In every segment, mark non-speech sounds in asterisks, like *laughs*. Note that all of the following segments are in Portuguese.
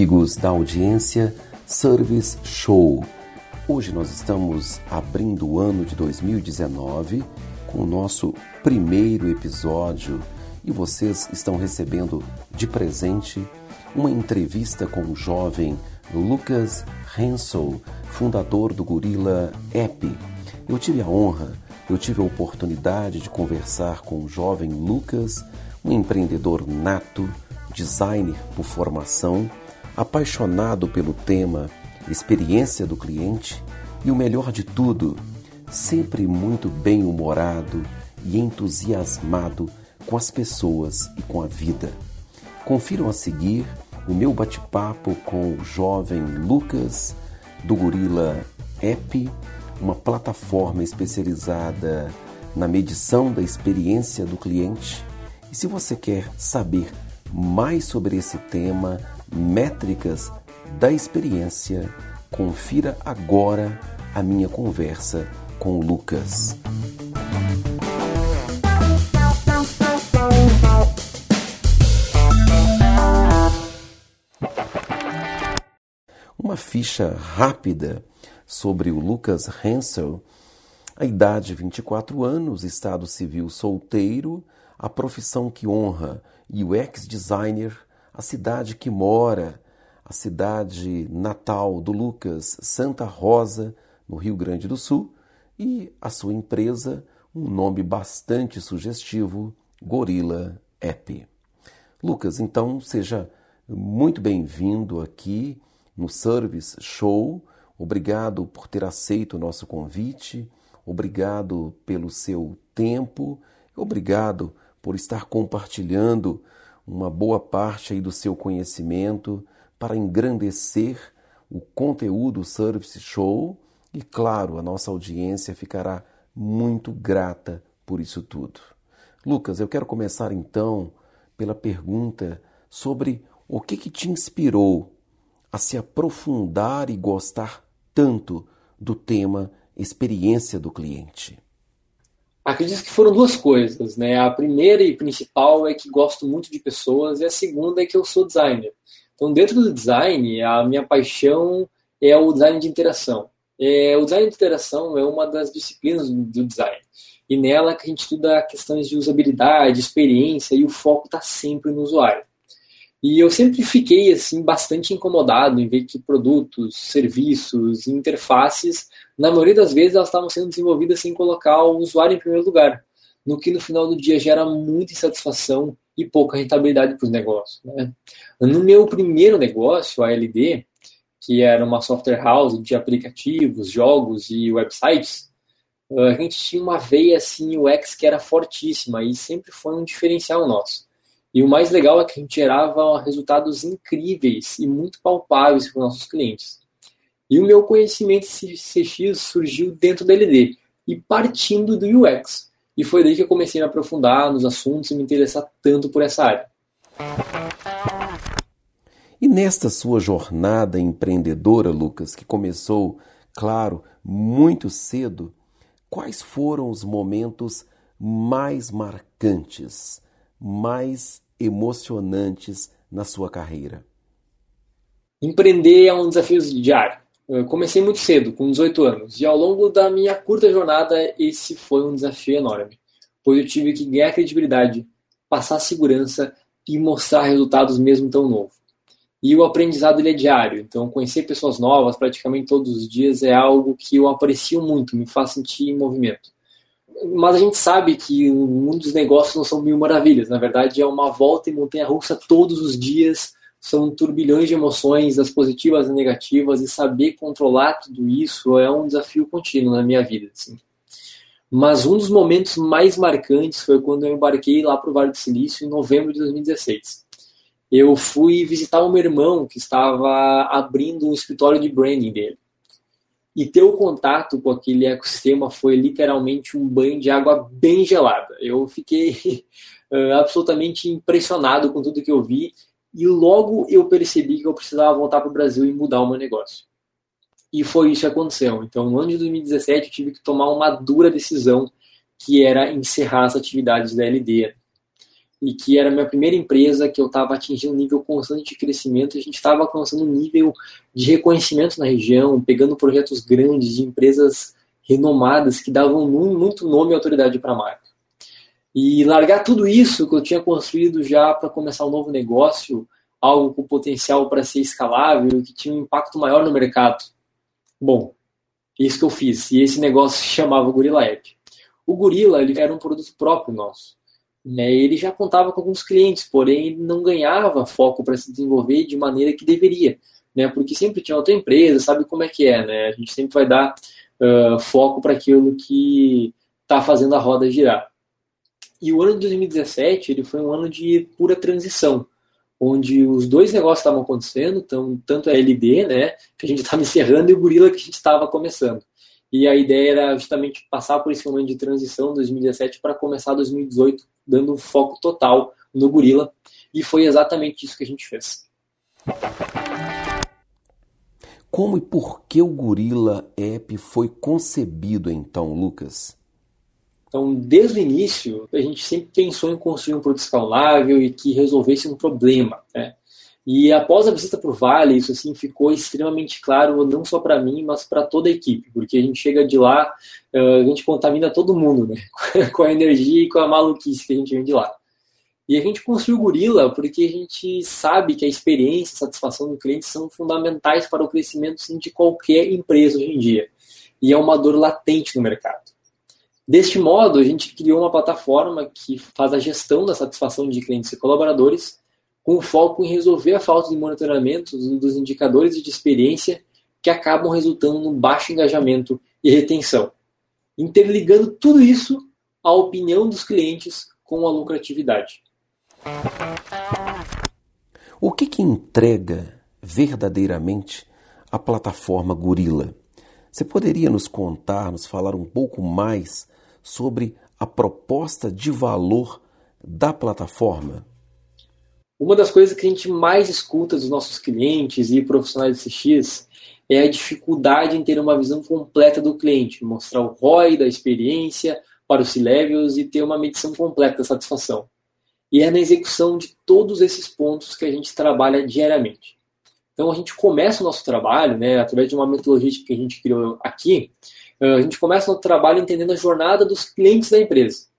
amigos da audiência Service Show. Hoje nós estamos abrindo o ano de 2019 com o nosso primeiro episódio e vocês estão recebendo de presente uma entrevista com o jovem Lucas Hensel, fundador do Gorila App. Eu tive a honra, eu tive a oportunidade de conversar com o jovem Lucas, um empreendedor nato, designer por formação, apaixonado pelo tema experiência do cliente e o melhor de tudo, sempre muito bem-humorado e entusiasmado com as pessoas e com a vida. Confiram a seguir o meu bate-papo com o jovem Lucas do Gorila App, uma plataforma especializada na medição da experiência do cliente. E se você quer saber mais sobre esse tema, métricas da experiência, confira agora a minha conversa com o Lucas. Uma ficha rápida sobre o Lucas Hensel. A idade 24 anos, estado civil solteiro, a profissão que honra UX designer, a cidade que mora, a cidade natal do Lucas, Santa Rosa, no Rio Grande do Sul, e a sua empresa, um nome bastante sugestivo, Gorilla App. Lucas, então seja muito bem-vindo aqui no Service Show. Obrigado por ter aceito o nosso convite, obrigado pelo seu tempo, obrigado por estar compartilhando uma boa parte aí do seu conhecimento para engrandecer o conteúdo Service Show e, claro, a nossa audiência ficará muito grata por isso tudo. Lucas, eu quero começar então pela pergunta sobre o que, que te inspirou a se aprofundar e gostar tanto do tema experiência do cliente. Acredito que foram duas coisas, né? A primeira e principal é que gosto muito de pessoas e a segunda é que eu sou designer. Então, dentro do design, a minha paixão é o design de interação. É, o design de interação é uma das disciplinas do design. E nela que a gente estuda questões de usabilidade, experiência e o foco está sempre no usuário. E eu sempre fiquei assim bastante incomodado em ver que produtos, serviços, interfaces, na maioria das vezes elas estavam sendo desenvolvidas sem colocar o usuário em primeiro lugar, no que no final do dia gera muita insatisfação e pouca rentabilidade para os negócios. Né? No meu primeiro negócio, a LD, que era uma software house de aplicativos, jogos e websites, a gente tinha uma veia assim UX que era fortíssima e sempre foi um diferencial nosso. E o mais legal é que a gente gerava resultados incríveis e muito palpáveis para os nossos clientes. E o meu conhecimento CX surgiu dentro da LD e partindo do UX. E foi daí que eu comecei a me aprofundar nos assuntos e me interessar tanto por essa área. E nesta sua jornada empreendedora, Lucas, que começou, claro, muito cedo, quais foram os momentos mais marcantes, mais emocionantes na sua carreira? Empreender é um desafio diário. Eu comecei muito cedo, com 18 anos, e ao longo da minha curta jornada, esse foi um desafio enorme, pois eu tive que ganhar credibilidade, passar segurança e mostrar resultados mesmo tão novo. E o aprendizado ele é diário, então conhecer pessoas novas praticamente todos os dias é algo que eu aprecio muito, me faz sentir em movimento. Mas a gente sabe que o mundo dos negócios não são mil maravilhas, na verdade é uma volta em montanha-russa todos os dias, são turbilhões de emoções, as positivas e negativas, e saber controlar tudo isso é um desafio contínuo na minha vida. Assim. Mas um dos momentos mais marcantes foi quando eu embarquei lá para o Vale do Silício em novembro de 2016 eu fui visitar o meu irmão que estava abrindo um escritório de branding dele. E ter o contato com aquele ecossistema foi literalmente um banho de água bem gelada. Eu fiquei uh, *laughs* absolutamente impressionado com tudo que eu vi e logo eu percebi que eu precisava voltar para o Brasil e mudar o meu negócio. E foi isso que aconteceu. Então, no ano de 2017, eu tive que tomar uma dura decisão, que era encerrar as atividades da LD. E que era a minha primeira empresa, que eu estava atingindo um nível constante de crescimento, a gente estava alcançando um nível de reconhecimento na região, pegando projetos grandes de empresas renomadas que davam muito nome e autoridade para a marca. E largar tudo isso que eu tinha construído já para começar um novo negócio, algo com potencial para ser escalável, que tinha um impacto maior no mercado. Bom, isso que eu fiz. E esse negócio se chamava Gorilla App. O Gorilla ele era um produto próprio nosso. Né? Ele já contava com alguns clientes, porém não ganhava foco para se desenvolver de maneira que deveria. Né? Porque sempre tinha outra empresa, sabe como é que é. Né? A gente sempre vai dar uh, foco para aquilo que está fazendo a roda girar. E o ano de 2017 ele foi um ano de pura transição, onde os dois negócios estavam acontecendo, então, tanto a LD, né, que a gente estava *laughs* encerrando, e o Gorila que a gente estava começando. E a ideia era justamente passar por esse momento de transição 2017 para começar 2018, dando um foco total no Gorila. E foi exatamente isso que a gente fez. Como e por que o Gorila App foi concebido então, Lucas? Então, desde o início, a gente sempre pensou em construir um produto escalável e que resolvesse um problema. Né? E após a visita para o Vale, isso assim ficou extremamente claro, não só para mim, mas para toda a equipe, porque a gente chega de lá, a gente contamina todo mundo, né? *laughs* com a energia e com a maluquice que a gente vem de lá. E a gente construiu o Gorila porque a gente sabe que a experiência e a satisfação do cliente são fundamentais para o crescimento sim, de qualquer empresa hoje em dia. E é uma dor latente no mercado. Deste modo, a gente criou uma plataforma que faz a gestão da satisfação de clientes e colaboradores, com foco em resolver a falta de monitoramento dos indicadores de experiência que acabam resultando no baixo engajamento e retenção, interligando tudo isso à opinião dos clientes com a lucratividade. O que, que entrega verdadeiramente a plataforma Gorilla? Você poderia nos contar, nos falar um pouco mais sobre a proposta de valor da plataforma? Uma das coisas que a gente mais escuta dos nossos clientes e profissionais de CX é a dificuldade em ter uma visão completa do cliente, mostrar o ROI da experiência para os C-Levels e ter uma medição completa da satisfação. E é na execução de todos esses pontos que a gente trabalha diariamente. Então a gente começa o nosso trabalho, né, através de uma metodologia que a gente criou aqui, ah, a gente começa o trabalho entendendo a jornada dos clientes da empresa.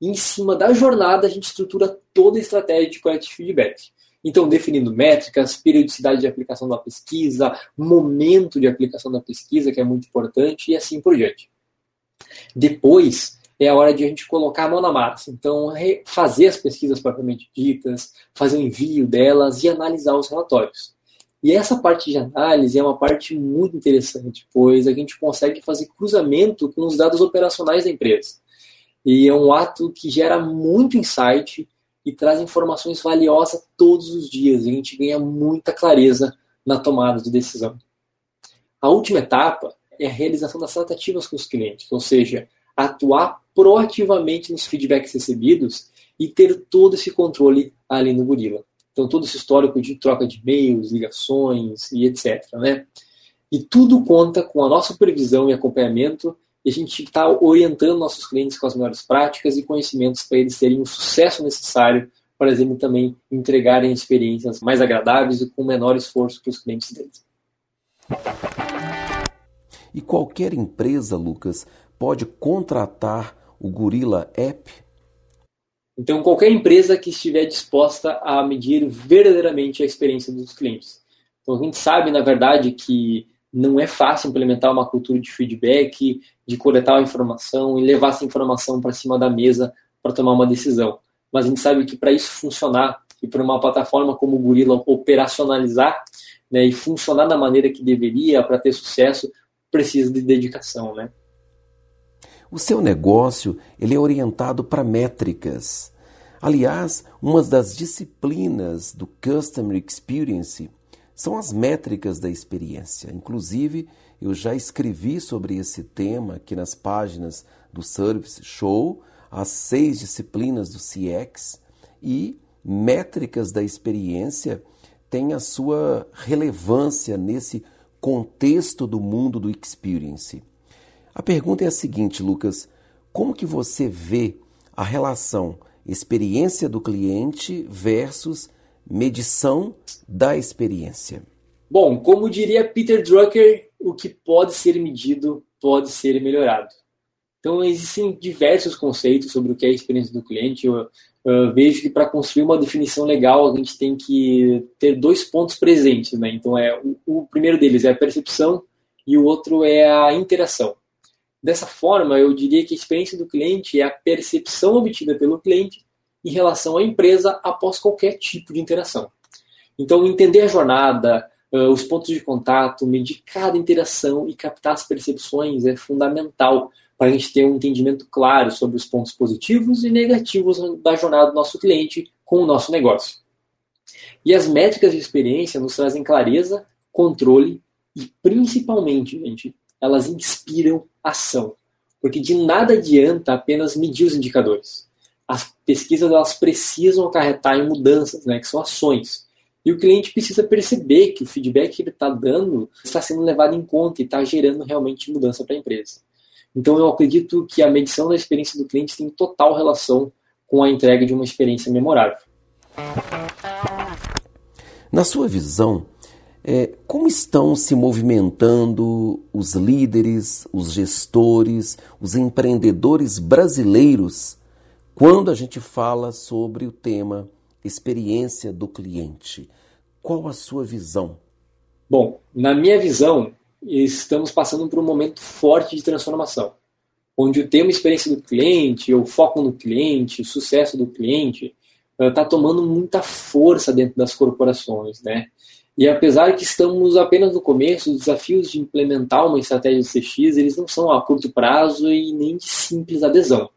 Em cima da jornada, a gente estrutura toda a estratégia de coleta de feedback. Então, definindo métricas, periodicidade de aplicação da pesquisa, momento de aplicação da pesquisa, que é muito importante, e assim por diante. Depois, é a hora de a gente colocar a mão na massa. Então, fazer as pesquisas propriamente ditas, fazer o envio delas e analisar os relatórios. E essa parte de análise é uma parte muito interessante, pois a gente consegue fazer cruzamento com os dados operacionais da empresa. E é um ato que gera muito insight e traz informações valiosas todos os dias. A gente ganha muita clareza na tomada de decisão. A última etapa é a realização das tratativas com os clientes, ou seja, atuar proativamente nos feedbacks recebidos e ter todo esse controle ali no Gorila. Então, todo esse histórico de troca de e-mails, ligações e etc. Né? E tudo conta com a nossa supervisão e acompanhamento e a gente está orientando nossos clientes com as melhores práticas e conhecimentos para eles terem o sucesso necessário para eles também entregarem experiências mais agradáveis e com menor esforço para os clientes deles. E qualquer empresa, Lucas, pode contratar o Gorilla App então, qualquer empresa que estiver disposta a medir verdadeiramente a experiência dos clientes. Então, a gente sabe, na verdade, que não é fácil implementar uma cultura de feedback, de coletar a informação e levar essa informação para cima da mesa para tomar uma decisão. Mas a gente sabe que para isso funcionar e para uma plataforma como o Gorilla operacionalizar né, e funcionar da maneira que deveria para ter sucesso, precisa de dedicação, né? O seu negócio ele é orientado para métricas. Aliás, uma das disciplinas do Customer Experience são as métricas da experiência. Inclusive, eu já escrevi sobre esse tema aqui nas páginas do Service Show, as seis disciplinas do CX e métricas da experiência têm a sua relevância nesse contexto do mundo do experience. A pergunta é a seguinte, Lucas: como que você vê a relação experiência do cliente versus medição da experiência? Bom, como diria Peter Drucker, o que pode ser medido pode ser melhorado. Então, existem diversos conceitos sobre o que é a experiência do cliente. Eu, eu vejo que para construir uma definição legal, a gente tem que ter dois pontos presentes. Né? Então, é, o, o primeiro deles é a percepção e o outro é a interação. Dessa forma, eu diria que a experiência do cliente é a percepção obtida pelo cliente em relação à empresa após qualquer tipo de interação. Então, entender a jornada, os pontos de contato, medir cada interação e captar as percepções é fundamental para a gente ter um entendimento claro sobre os pontos positivos e negativos da jornada do nosso cliente com o nosso negócio. E as métricas de experiência nos trazem clareza, controle e, principalmente, gente, elas inspiram ação. Porque de nada adianta apenas medir os indicadores. As pesquisas elas precisam acarretar em mudanças, né, que são ações. E o cliente precisa perceber que o feedback que ele está dando está sendo levado em conta e está gerando realmente mudança para a empresa. Então eu acredito que a medição da experiência do cliente tem total relação com a entrega de uma experiência memorável. Na sua visão, é, como estão se movimentando os líderes, os gestores, os empreendedores brasileiros quando a gente fala sobre o tema experiência do cliente? Qual a sua visão? Bom, na minha visão, estamos passando por um momento forte de transformação, onde o tema experiência do cliente, o foco no cliente, o sucesso do cliente, está eh, tomando muita força dentro das corporações, né? E apesar que estamos apenas no começo, os desafios de implementar uma estratégia de CX, eles não são a curto prazo e nem de simples adesão.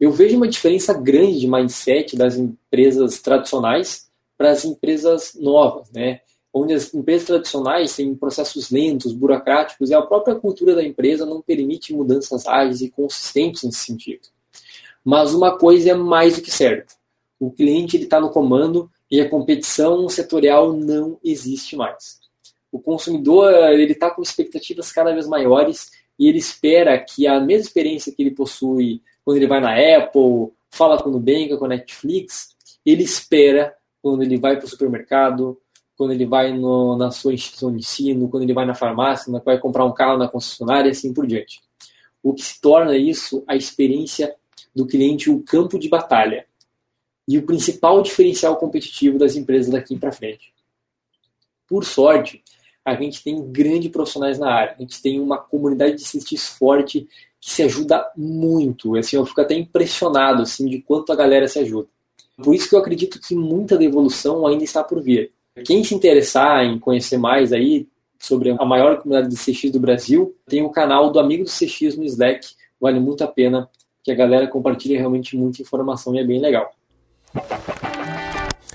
Eu vejo uma diferença grande de mindset das empresas tradicionais para as empresas novas, né? onde as empresas tradicionais têm processos lentos, burocráticos, e a própria cultura da empresa não permite mudanças ágeis e consistentes nesse sentido. Mas uma coisa é mais do que certa: o cliente está no comando e a competição setorial não existe mais. O consumidor ele está com expectativas cada vez maiores e ele espera que a mesma experiência que ele possui quando ele vai na Apple, fala com o Nubank, com a Netflix, ele espera quando ele vai para o supermercado, quando ele vai no, na sua instituição de ensino, quando ele vai na farmácia, quando vai comprar um carro na concessionária e assim por diante. O que se torna isso a experiência do cliente, o campo de batalha. E o principal diferencial competitivo das empresas daqui para frente. Por sorte, a gente tem grandes profissionais na área. A gente tem uma comunidade de cientistas forte que se ajuda muito. Assim, eu fico até impressionado assim, de quanto a galera se ajuda. Por isso que eu acredito que muita da evolução ainda está por vir. Quem se interessar em conhecer mais aí sobre a maior comunidade de CX do Brasil, tem o canal do Amigo do CX no Slack. Vale muito a pena que a galera compartilhe realmente muita informação e é bem legal.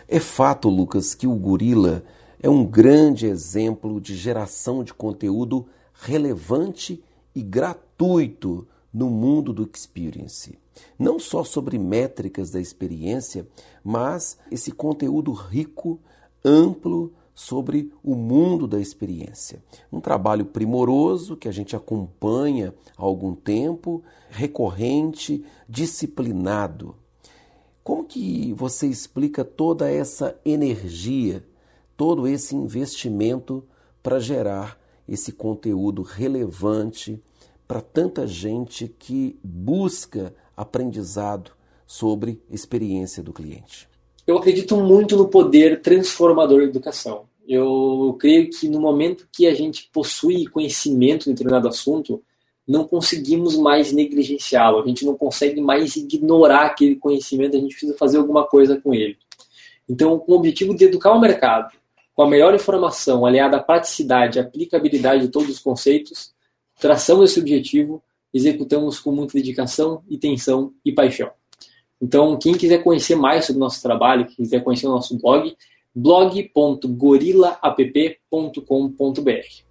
É fato, Lucas, que o Gorila é um grande exemplo de geração de conteúdo relevante e gratuito no mundo do experience. Não só sobre métricas da experiência, mas esse conteúdo rico amplo sobre o mundo da experiência. Um trabalho primoroso que a gente acompanha há algum tempo, recorrente, disciplinado. Como que você explica toda essa energia, todo esse investimento para gerar esse conteúdo relevante para tanta gente que busca aprendizado sobre experiência do cliente? Eu acredito muito no poder transformador da educação. Eu creio que no momento que a gente possui conhecimento em determinado assunto, não conseguimos mais negligenciá-lo, a gente não consegue mais ignorar aquele conhecimento, a gente precisa fazer alguma coisa com ele. Então, com o objetivo de educar o mercado, com a melhor informação aliada à praticidade e aplicabilidade de todos os conceitos, traçamos esse objetivo, executamos com muita dedicação, intenção e paixão. Então, quem quiser conhecer mais sobre o nosso trabalho, quem quiser conhecer o nosso blog, blog.gorilaApp.com.br.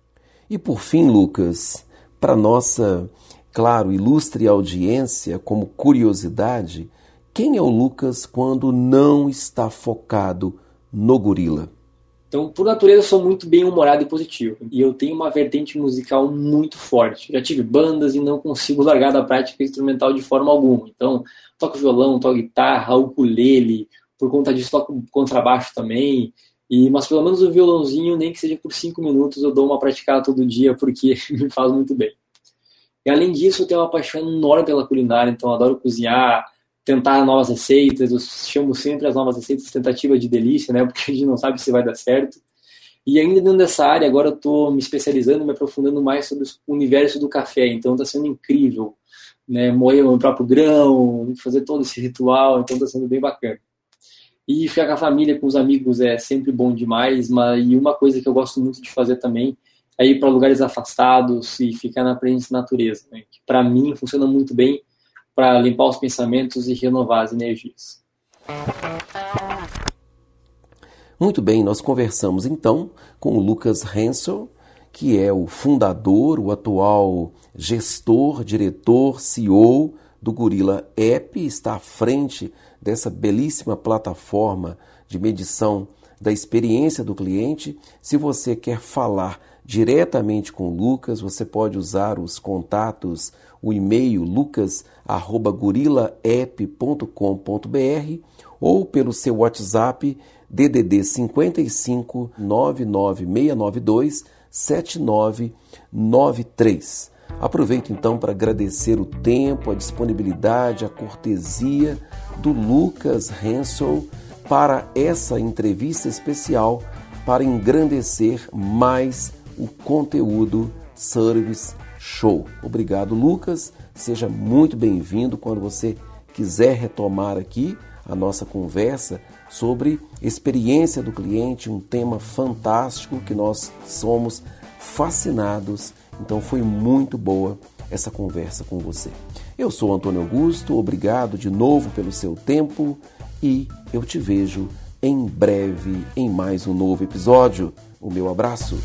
E por fim, Lucas, para nossa, claro, ilustre audiência, como curiosidade, quem é o Lucas quando não está focado no gorila? Então, por natureza, eu sou muito bem humorado e positivo. E eu tenho uma vertente musical muito forte. Já tive bandas e não consigo *laughs* largar da prática instrumental de forma alguma. Então, toco violão, toco guitarra, ukulele, por conta disso toco contrabaixo também. E, mas pelo menos o violãozinho, nem que seja por cinco minutos, eu dou uma praticada todo dia porque *laughs* me faz muito bem. E além disso, eu tenho uma paixão enorme pela culinária, então adoro cozinhar, tentar novas receitas, eu chamo sempre as novas receitas tentativa de delícia, né? *laughs* Porque a gente não sabe se vai dar certo. E ainda dentro dessa área, agora eu estou me especializando, me aprofundando mais sobre o universo do café, então está sendo incrível, né? Moer o meu próprio grão, fazer todo esse ritual, então está sendo bem bacana. E ficar com a família, com os amigos é sempre bom demais, mas e uma coisa que eu gosto muito de fazer também é ir para lugares afastados e ficar na presença da natureza, né? que para mim funciona muito bem para limpar os pensamentos e renovar as energias. Muito bem, nós conversamos então com o Lucas Hensel, que é o fundador, o atual gestor, diretor, CEO do Gorilla App, está à frente dessa belíssima plataforma de medição da experiência do cliente. Se você quer falar diretamente com Lucas, você pode usar os contatos, o e-mail lucas@gorillapp.com.br ou pelo seu WhatsApp DDD 55 99692 7993. Aproveito então para agradecer o tempo, a disponibilidade, a cortesia do Lucas Hensel para essa entrevista especial para engrandecer mais o conteúdo Service Show. Obrigado, Lucas. Seja muito bem-vindo quando você quiser retomar aqui a nossa conversa sobre experiência do cliente, um tema fantástico que nós somos fascinados. Então foi muito boa essa conversa com você. Eu sou Antônio Augusto, obrigado de novo pelo seu tempo e eu te vejo em breve em mais um novo episódio. O meu abraço.